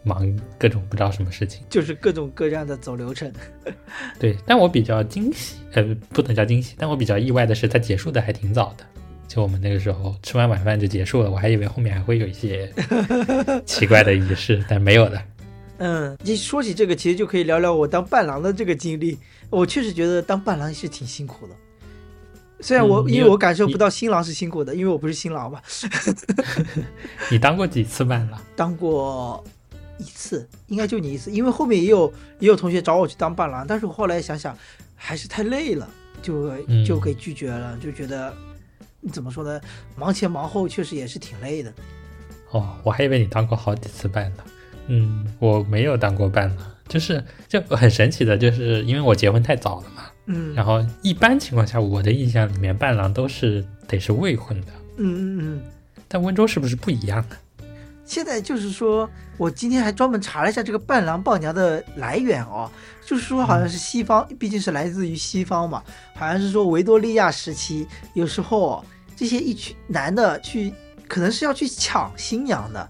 忙各种不知道什么事情，就是各种各样的走流程。[laughs] 对，但我比较惊喜，呃，不能叫惊喜，但我比较意外的是，它结束的还挺早的。就我们那个时候吃完晚饭就结束了，我还以为后面还会有一些 [laughs] 奇怪的仪式，但没有的。嗯，你说起这个，其实就可以聊聊我当伴郎的这个经历。我确实觉得当伴郎是挺辛苦的。虽然我因为我感受不到新郎是辛苦的，因为我不是新郎嘛。[laughs] 你当过几次伴郎？当过一次，应该就你一次。因为后面也有也有同学找我去当伴郎，但是我后来想想还是太累了，就就给拒绝了。就觉得怎么说呢，忙前忙后确实也是挺累的。哦，我还以为你当过好几次伴郎。嗯，我没有当过伴郎，就是就很神奇的，就是因为我结婚太早了嘛。嗯，然后一般情况下，我的印象里面伴郎都是得是未婚的。嗯嗯嗯。但温州是不是不一样呢？现在就是说，我今天还专门查了一下这个伴郎伴娘的来源哦，就是说好像是西方，毕竟是来自于西方嘛，好像是说维多利亚时期，有时候这些一群男的去，可能是要去抢新娘的，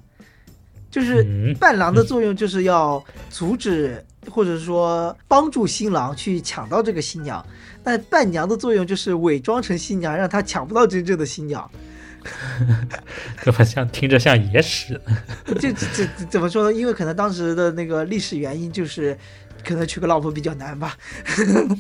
就是伴郎的作用就是要阻止或者说帮助新郎去抢到这个新娘，但伴娘的作用就是伪装成新娘，让他抢不到真正的新娘。[laughs] 怎么像听着像野史？[laughs] 这这怎么说呢？因为可能当时的那个历史原因就是。可能娶个老婆比较难吧，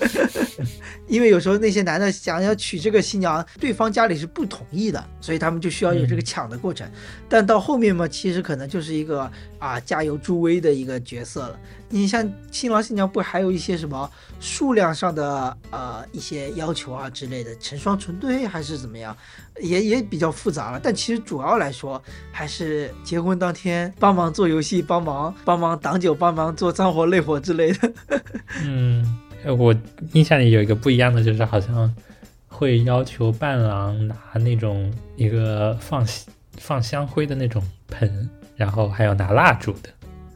[laughs] 因为有时候那些男的想要娶这个新娘，对方家里是不同意的，所以他们就需要有这个抢的过程。但到后面嘛，其实可能就是一个啊加油助威的一个角色了。你像新郎新娘不还有一些什么数量上的呃一些要求啊之类的，成双成对还是怎么样，也也比较复杂了。但其实主要来说，还是结婚当天帮忙做游戏，帮忙帮忙挡酒，帮忙做脏活累活之类的。[laughs] 嗯，我印象里有一个不一样的，就是好像会要求伴郎拿那种一个放放香灰的那种盆，然后还有拿蜡烛的。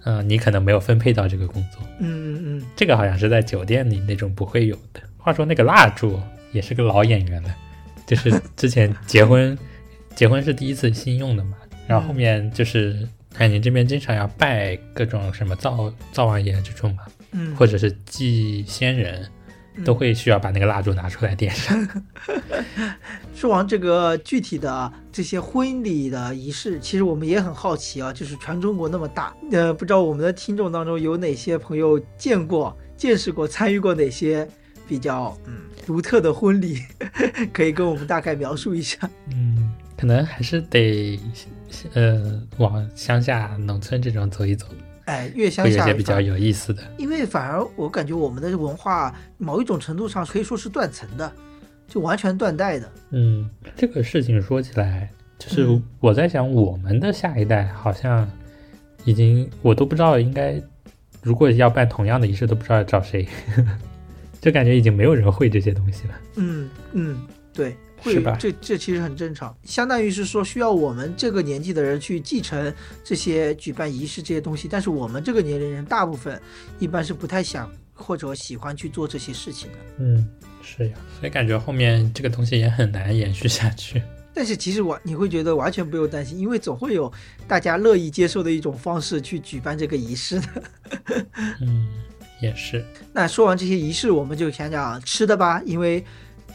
嗯，你可能没有分配到这个工作。嗯嗯嗯，这个好像是在酒店里那种不会有的。话说那个蜡烛也是个老演员了，就是之前结婚，[laughs] 结婚是第一次新用的嘛，然后后面就是海宁这边经常要拜各种什么灶灶王爷这种嘛。嗯，或者是祭先人，都会需要把那个蜡烛拿出来点上。[laughs] 说完这个具体的这些婚礼的仪式，其实我们也很好奇啊，就是全中国那么大，呃，不知道我们的听众当中有哪些朋友见过、见识过、参与过哪些比较嗯独特的婚礼，[laughs] 可以跟我们大概描述一下。嗯，可能还是得呃往乡下农村这种走一走。哎，越乡下有些比较有意思的，因为反而我感觉我们的文化某一种程度上可以说是断层的，就完全断代的。嗯，这个事情说起来，就是我在想，我们的下一代好像已经我都不知道应该，如果要办同样的仪式，都不知道找谁，[laughs] 就感觉已经没有人会这些东西了。嗯嗯，对。会，这这其实很正常，相当于是说需要我们这个年纪的人去继承这些举办仪式这些东西，但是我们这个年龄人大部分一般是不太想或者喜欢去做这些事情的。嗯，是呀，所以感觉后面这个东西也很难延续下去。[laughs] 但是其实我你会觉得完全不用担心，因为总会有大家乐意接受的一种方式去举办这个仪式的。嗯，也是。[laughs] 那说完这些仪式，我们就讲讲吃的吧，因为。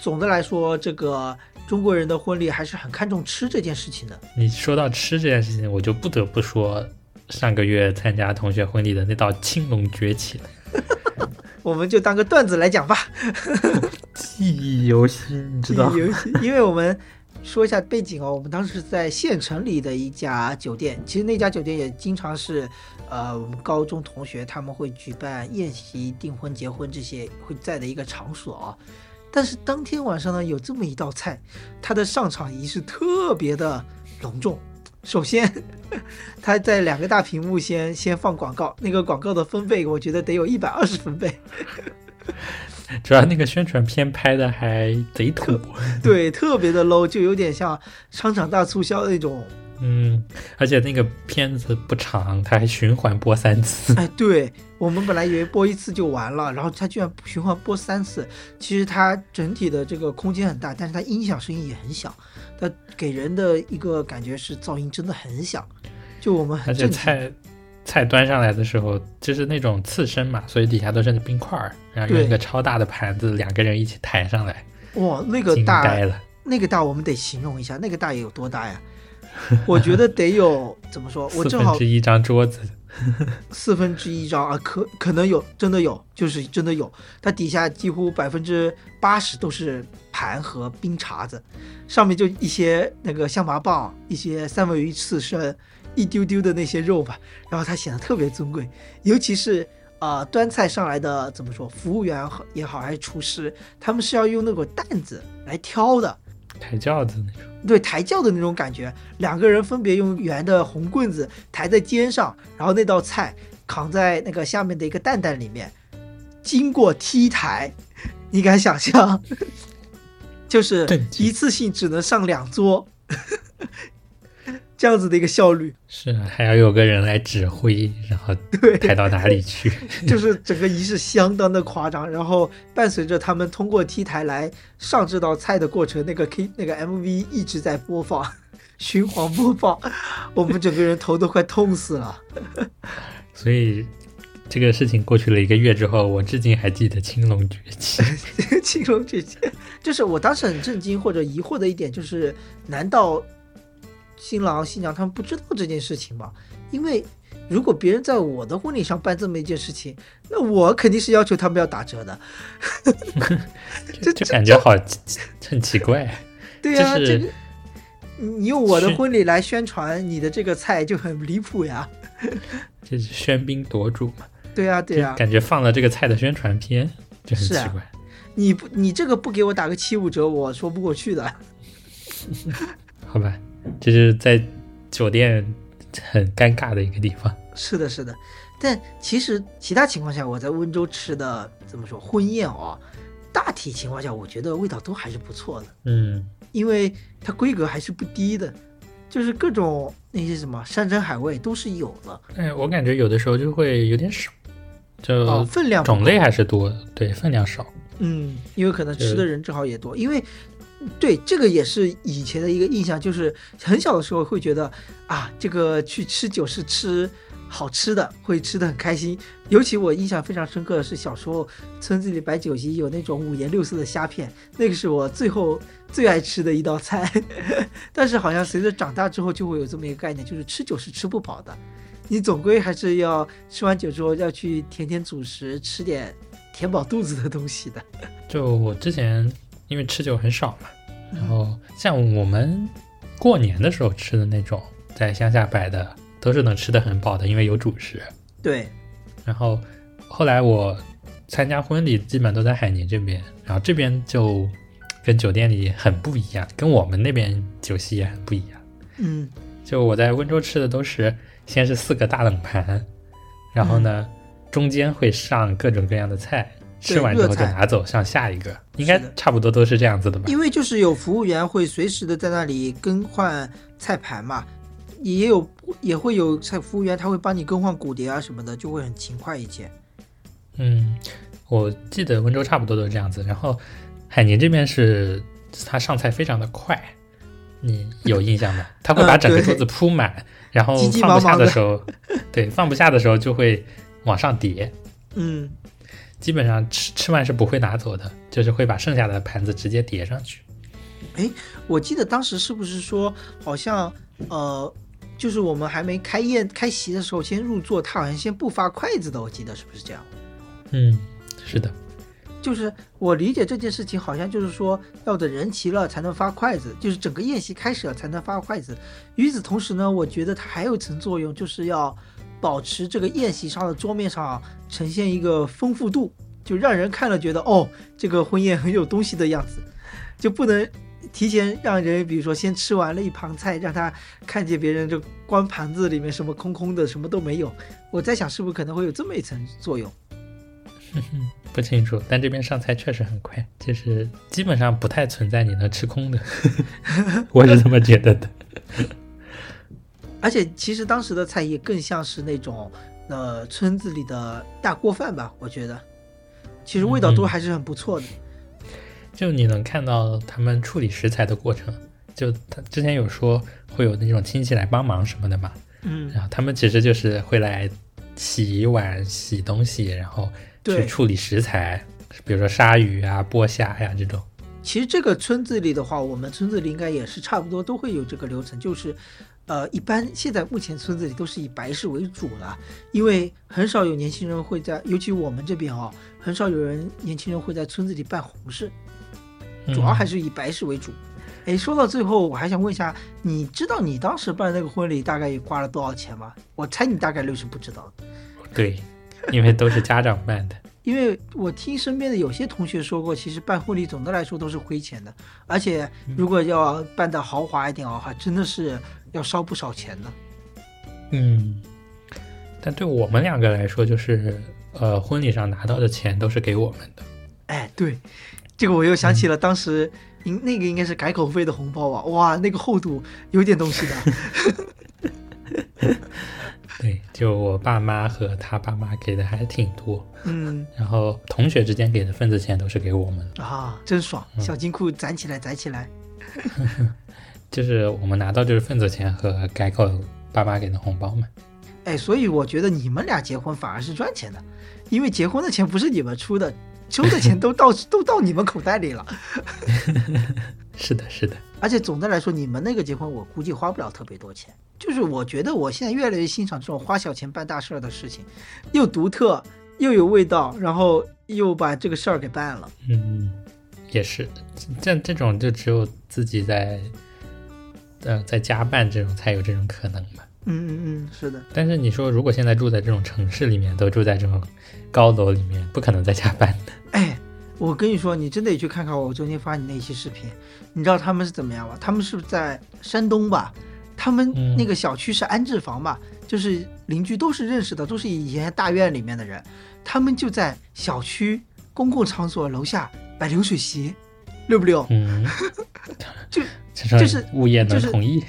总的来说，这个中国人的婚礼还是很看重吃这件事情的。你说到吃这件事情，我就不得不说上个月参加同学婚礼的那道青龙崛起了。[laughs] 我们就当个段子来讲吧。[laughs] 记忆犹新，你知道？记忆犹新，因为我们说一下背景哦，我们当时是在县城里的一家酒店，其实那家酒店也经常是，呃，我们高中同学他们会举办宴席、订婚、结婚这些会在的一个场所啊。但是当天晚上呢，有这么一道菜，它的上场仪式特别的隆重。首先，[laughs] 他在两个大屏幕先先放广告，那个广告的分贝，我觉得得有一百二十分贝。主要那个宣传片拍的还贼土，对，特别的 low，就有点像商场大促销那种。嗯，而且那个片子不长，它还循环播三次。哎，对我们本来以为播一次就完了，然后它居然循环播三次。其实它整体的这个空间很大，但是它音响声音也很响，它给人的一个感觉是噪音真的很响。就我们而且菜菜端上来的时候，就是那种刺身嘛，所以底下都是冰块儿，然后用一个超大的盘子，两个人一起抬上来。哇，那个大，了，那个大我们得形容一下，那个大有多大呀？[laughs] 我觉得得有怎么说？我正好四分之一张桌子，[laughs] [laughs] 四分之一张啊，可可能有，真的有，就是真的有。它底下几乎百分之八十都是盘和冰碴子，上面就一些那个象拔蚌，一些三文鱼刺身，一丢丢的那些肉吧。然后它显得特别尊贵，尤其是啊，端菜上来的怎么说？服务员也好，还是厨师，他们是要用那个担子来挑的。抬轿子那种，对，抬轿的那种感觉，两个人分别用圆的红棍子抬在肩上，然后那道菜扛在那个下面的一个担担里面，经过梯台，你敢想象？就是一次性只能上两桌，这样子的一个效率。是啊，还要有个人来指挥，然后对，抬到哪里去？[laughs] 就是整个仪式相当的夸张，然后伴随着他们通过 T 台来上这道菜的过程，那个 K 那个 MV 一直在播放，循环播放，[laughs] 我们整个人头都快痛死了。所以这个事情过去了一个月之后，我至今还记得青龙崛起。[laughs] 青龙崛起，就是我当时很震惊或者疑惑的一点，就是难道新郎新娘他们不知道这件事情吗？因为如果别人在我的婚礼上办这么一件事情，那我肯定是要求他们要打折的。[laughs] 这就感觉好 [laughs] 很奇怪。[laughs] 对呀、就是这个你用我的婚礼来宣传你的这个菜就很离谱呀。这是喧宾夺主嘛？对呀、对呀、就感觉放了这个菜的宣传片，就很奇怪。你不你这个不给我打个七五折，我说不过去的。好吧，这是在酒店很尴尬的一个地方。是的，是的，但其实其他情况下，我在温州吃的怎么说婚宴哦，大体情况下我觉得味道都还是不错的，嗯，因为它规格还是不低的，就是各种那些什么山珍海味都是有的，哎，我感觉有的时候就会有点少，就哦，分量种类还是多，对，分量少。嗯，因为可能吃的人正好也多，因为对这个也是以前的一个印象，就是很小的时候会觉得啊，这个去吃酒是吃好吃的，会吃的很开心。尤其我印象非常深刻的是小时候村子里摆酒席有那种五颜六色的虾片，那个是我最后最爱吃的一道菜。[laughs] 但是好像随着长大之后，就会有这么一个概念，就是吃酒是吃不饱的，你总归还是要吃完酒之后要去填填主食，吃点填饱肚子的东西的。[laughs] 就我之前因为吃酒很少嘛，嗯。然后像我们过年的时候吃的那种，在乡下摆的，都是能吃的很饱的，因为有主食。对，然后后来我参加婚礼，基本都在海宁这边，然后这边就跟酒店里很不一样，跟我们那边酒席也很不一样。嗯。就我在温州吃的都是先是四个大冷盘，然后呢、中间会上各种各样的菜，吃完之后就拿走上下一个，应该差不多都是这样子的吧？因为就是有服务员会随时的在那里更换菜盘嘛，也有也会有菜服务员他会帮你更换骨碟啊什么的，就会很勤快一些。嗯，我记得温州差不多都是这样子，然后海宁这边是他上菜非常的快，你有印象吗？他会把整个桌子铺满，然后放不下的时候，对，放不下的时候就会往上叠。嗯，基本上吃吃完是不会拿走的，就是会把剩下的盘子直接叠上去。我记得当时是不是说好像呃，就是我们还没开宴开席的时候，先入座，他好像先不发筷子的，我记得是不是这样？嗯，是的，就是我理解这件事情，好像就是说要等人齐了才能发筷子，就是整个宴席开始了才能发筷子。与此同时呢，我觉得它还有一层作用，就是要保持这个宴席上的桌面上呈现一个丰富度，就让人看了觉得哦，这个婚宴很有东西的样子，就不能提前让人，比如说先吃完了一盘菜，让他看见别人就光盘子里面什么空空的，什么都没有。我在想，是不是可能会有这么一层作用？[laughs] 不清楚，但这边上菜确实很快，就是基本上不太存在你能吃空的，[laughs] 我是这么觉得的。而且其实当时的菜也更像是那种呃村子里的大锅饭吧，我觉得，其实味道都还是很不错的。就你能看到他们处理食材的过程，就他之前有说会有那种亲戚来帮忙什么的嘛，嗯，然后他们其实就是会来洗碗、洗东西，然后去处理食材，比如说鲨鱼啊、剥虾呀、这种。其实这个村子里的话，我们村子里应该也是差不多都会有这个流程，就是，呃，一般现在目前村子里都是以白事为主了，因为很少有年轻人会在，尤其我们这边哦，很少有人年轻人会在村子里办红事，主要还是、以白事为主。哎，说到最后，我还想问一下，你知道你当时办那个婚礼大概也花了多少钱吗？我猜你大概率是不知道的。对，因为都是家长办的。因为我听身边的有些同学说过，其实办婚礼总的来说都是亏钱的，而且如果要办的豪华一点的话，真的是要烧不少钱的。嗯，但对我们两个来说，就是呃，婚礼上拿到的钱都是给我们的。哎，对，这个我又想起了当时应那个应该是改口费的红包啊，哇，那个厚度有点东西的。[laughs] 对，就我爸妈和他爸妈给的还挺多，嗯 [laughs] 然后同学之间给的份子钱都是给我们的，啊，真爽，嗯小金库攒起来，攒起来。[laughs] 就是我们拿到就是份子钱和改口爸妈给的红包嘛。哎，所以我觉得你们俩结婚反而是赚钱的，因为结婚的钱不是你们出的，收的钱都到 [laughs] 都到你们口袋里了。是的，是的，而且总的来说，你们那个结婚，我估计花不了特别多钱。就是我觉得我现在越来越欣赏这种花小钱办大事儿的事情，又独特又有味道，然后又把这个事儿给办了。嗯，也是，这这种就只有自己在，呃，在家办这种才有这种可能嘛。嗯嗯嗯，是的，但是你说，如果现在住在这种城市里面，都住在这种高楼里面，不可能在家办的。哎，我跟你说，你真得去看看我昨天发你那期视频，你知道他们是怎么样吗？他们是在山东吧？他们嗯那个小区是安置房嘛，就是邻居都是认识的，都是以前大院里面的人，他们就在小区公共场所楼下摆流水席，六不六？嗯，[laughs] 就 [laughs] 就是物业能就是同意？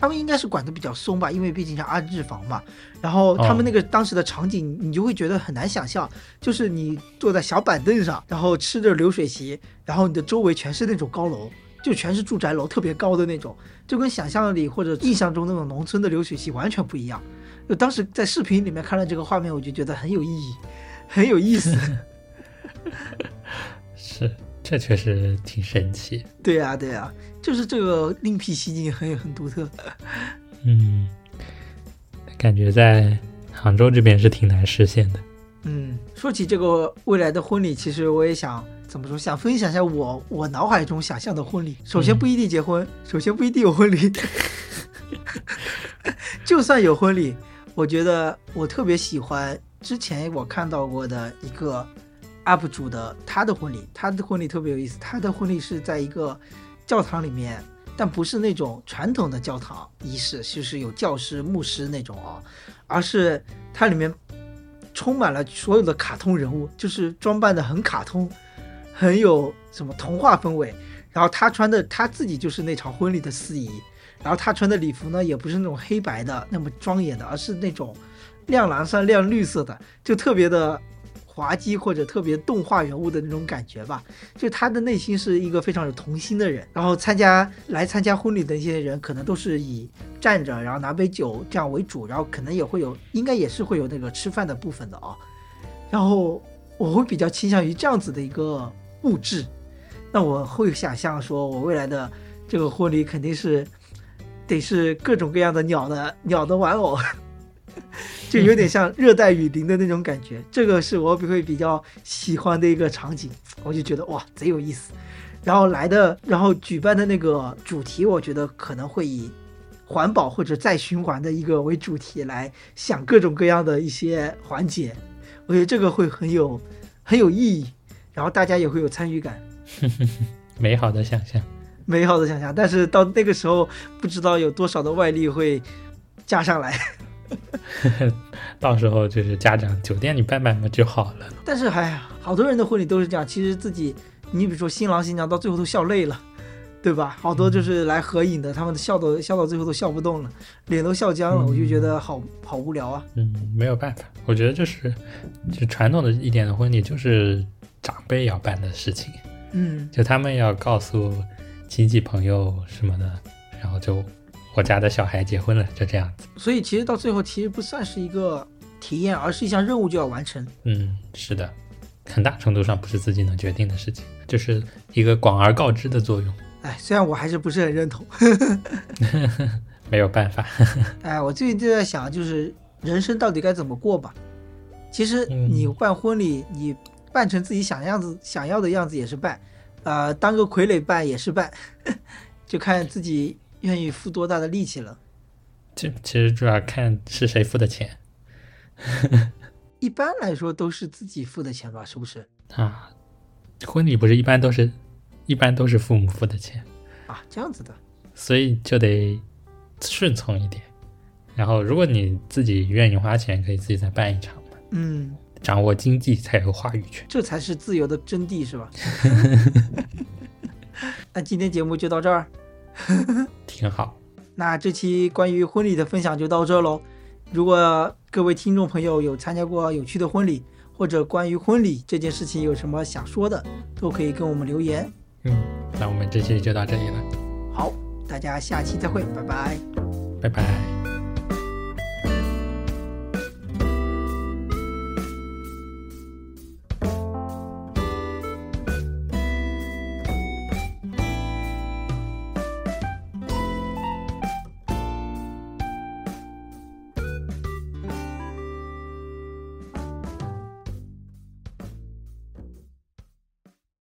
他们应该是管得比较松吧，因为毕竟是安置房嘛。然后他们那个当时的场景，你就会觉得很难想象，就是你坐在小板凳上，然后吃着流水席，然后你的周围全是那种高楼，就全是住宅楼，特别高的那种，就跟想象里或者印象中那种农村的流水席完全不一样。就当时在视频里面看到这个画面，我就觉得很有意义，[laughs] 很有意思。[laughs] 是，这确实挺神奇。对呀、对呀、就是这个另辟蹊径很很独特。嗯，感觉在杭州这边是挺难实现的。嗯，说起这个未来的婚礼，其实我也想怎么说，想分享一下我我脑海中想象的婚礼。首先不一定结婚，首先不一定有婚礼，[laughs] 就算有婚礼，我觉得我特别喜欢之前我看到过的一个 UP 主的他的婚礼，他的婚礼特别有意思，他的婚礼是在一个教堂里面。但不是那种传统的教堂仪式，就是有教师、牧师那种啊，而是它里面充满了所有的卡通人物，就是装扮的很卡通，很有什么童话氛围。然后他穿的他自己就是那场婚礼的司仪，然后他穿的礼服呢也不是那种黑白的那么庄严的，而是那种亮蓝色、亮绿色的，就特别的滑稽或者特别动画人物的那种感觉吧。就他的内心是一个非常有童心的人，然后参加来参加婚礼的一些人，可能都是以站着，然后拿杯酒这样为主，然后可能也会有，应该也是会有那个吃饭的部分的啊。然后我会比较倾向于这样子的一个布置，那我会想象说，我未来的这个婚礼肯定是得是各种各样的鸟的鸟的玩偶。[laughs] 就有点像热带雨林的那种感觉，这个是我会比较喜欢的一个场景，我就觉得哇贼有意思。然后来的，然后举办的那个主题，我觉得可能会以环保或者再循环的一个为主题来想各种各样的一些环节，我觉得这个会很有很有意义，然后大家也会有参与感，[laughs] 美好的想象。美好的想象。但是到那个时候，不知道有多少的外力会加上来。[laughs] 到时候就是家长酒店里办办嘛就好了。但是哎呀，好多人的婚礼都是这样，其实自己，你比如说新郎新娘到最后都笑累了，对吧？好多就是来合影的，他们笑都笑到最后都笑不动了，脸都笑僵了，嗯我就觉得好好无聊啊。嗯，没有办法，我觉得就是就传统的一点的婚礼就是长辈要办的事情，嗯，就他们要告诉亲戚朋友什么的，然后就我家的小孩结婚了，就这样子。所以其实到最后其实不算是一个体验，而是一项任务就要完成。嗯，是的，很大程度上不是自己能决定的事情，就是一个广而告之的作用，哎，虽然我还是不是很认同，[laughs] 没有办法。[laughs] 哎，我最近就在想，就是人生到底该怎么过吧。其实嗯你办婚礼，你办成自己想样子、想要的样子也是办，呃，当个傀儡办也是办，[laughs] 就看自己愿意付多大的力气了。这其实主要看是谁付的钱 [laughs] 一般来说都是自己付的钱吧，是不是？啊。婚礼不是一般都是，一般都是父母付的钱，啊，这样子的。所以就得顺从一点。然后，如果你自己愿意花钱，可以自己再办一场嘛。嗯，掌握经济才有话语权。这才是自由的真谛，是吧？[laughs] [laughs] 那今天节目就到这儿，[laughs] 挺好。那这期关于婚礼的分享就到这喽。如果各位听众朋友有参加过有趣的婚礼，或者关于婚礼这件事情有什么想说的，都可以跟我们留言。嗯，那我们这期就到这里了。好，大家下期再会，拜拜。拜拜。